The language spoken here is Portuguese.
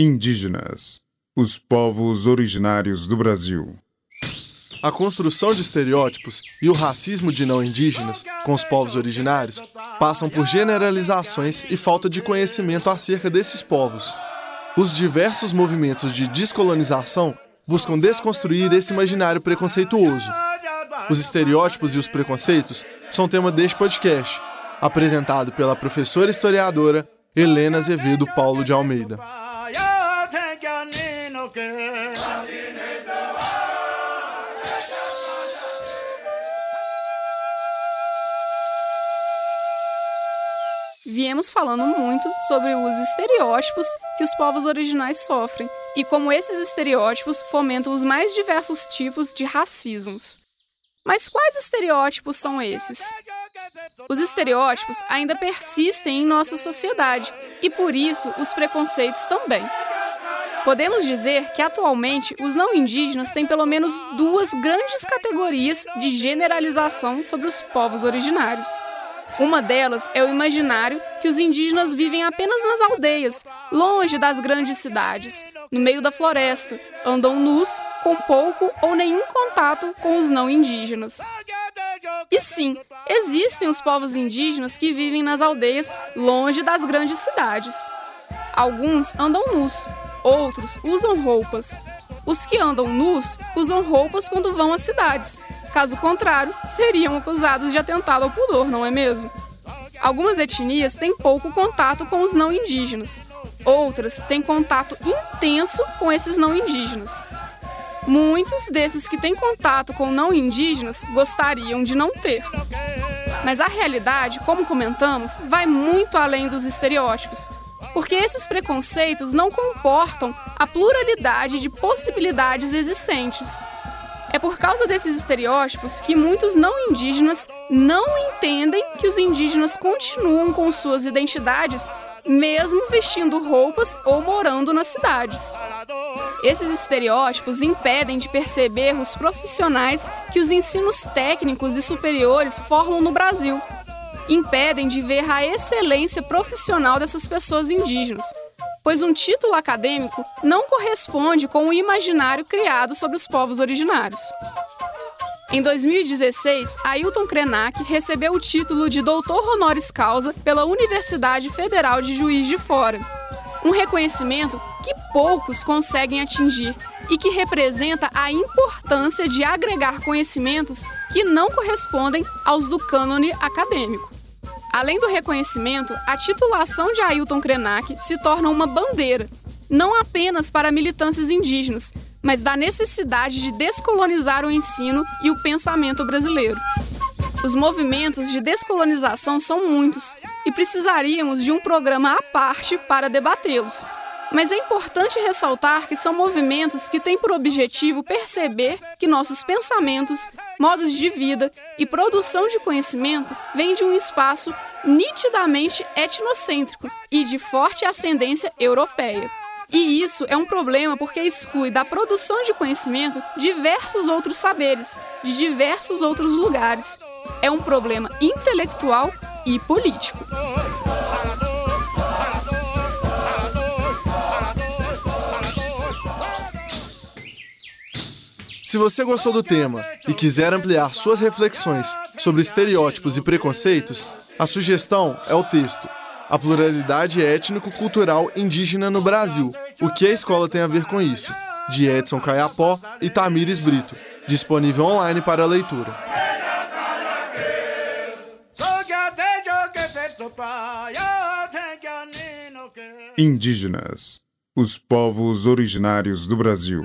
Indígenas, os povos originários do Brasil. A construção de estereótipos e o racismo de não indígenas com os povos originários passam por generalizações e falta de conhecimento acerca desses povos. Os diversos movimentos de descolonização buscam desconstruir esse imaginário preconceituoso. Os estereótipos e os preconceitos são tema deste podcast, apresentado pela professora historiadora Helena Azevedo Paulo de Almeida. Viemos falando muito sobre os estereótipos que os povos originais sofrem e como esses estereótipos fomentam os mais diversos tipos de racismos. Mas quais estereótipos são esses? Os estereótipos ainda persistem em nossa sociedade e, por isso, os preconceitos também. Podemos dizer que atualmente os não indígenas têm pelo menos duas grandes categorias de generalização sobre os povos originários. Uma delas é o imaginário que os indígenas vivem apenas nas aldeias, longe das grandes cidades, no meio da floresta, andam nus, com pouco ou nenhum contato com os não indígenas. E sim, existem os povos indígenas que vivem nas aldeias, longe das grandes cidades. Alguns andam nus, outros usam roupas. Os que andam nus usam roupas quando vão às cidades, Caso contrário, seriam acusados de atentado ao pudor, não é mesmo? Algumas etnias têm pouco contato com os não indígenas, outras têm contato intenso com esses não indígenas. Muitos desses que têm contato com não indígenas gostariam de não ter. Mas a realidade, como comentamos, vai muito além dos estereótipos, porque esses preconceitos não comportam a pluralidade de possibilidades existentes. É por causa desses estereótipos que muitos não indígenas não entendem que os indígenas continuam com suas identidades, mesmo vestindo roupas ou morando nas cidades. Esses estereótipos impedem de perceber os profissionais que os ensinos técnicos e superiores formam no Brasil. Impedem de ver a excelência profissional dessas pessoas indígenas, pois um título acadêmico não corresponde com o imaginário criado sobre os povos originários. Em 2016, Ailton Krenak recebeu o título de doutor honoris causa pela Universidade Federal de Juiz de Fora. Um reconhecimento que poucos conseguem atingir e que representa a importância de agregar conhecimentos que não correspondem aos do cânone acadêmico. Além do reconhecimento, a titulação de Ailton Krenak se torna uma bandeira, não apenas para militâncias indígenas, mas da necessidade de descolonizar o ensino e o pensamento brasileiro. Os movimentos de descolonização são muitos e precisaríamos de um programa à parte para debatê-los. Mas é importante ressaltar que são movimentos que têm por objetivo perceber que nossos pensamentos, modos de vida e produção de conhecimento vêm de um espaço nitidamente etnocêntrico e de forte ascendência europeia. E isso é um problema porque exclui da produção de conhecimento diversos outros saberes, de diversos outros lugares. É um problema intelectual e político. Se você gostou do tema e quiser ampliar suas reflexões sobre estereótipos e preconceitos, a sugestão é o texto A Pluralidade Étnico-Cultural Indígena no Brasil. O que a escola tem a ver com isso? De Edson Caiapó e Tamires Brito. Disponível online para leitura. Indígenas, os povos originários do Brasil.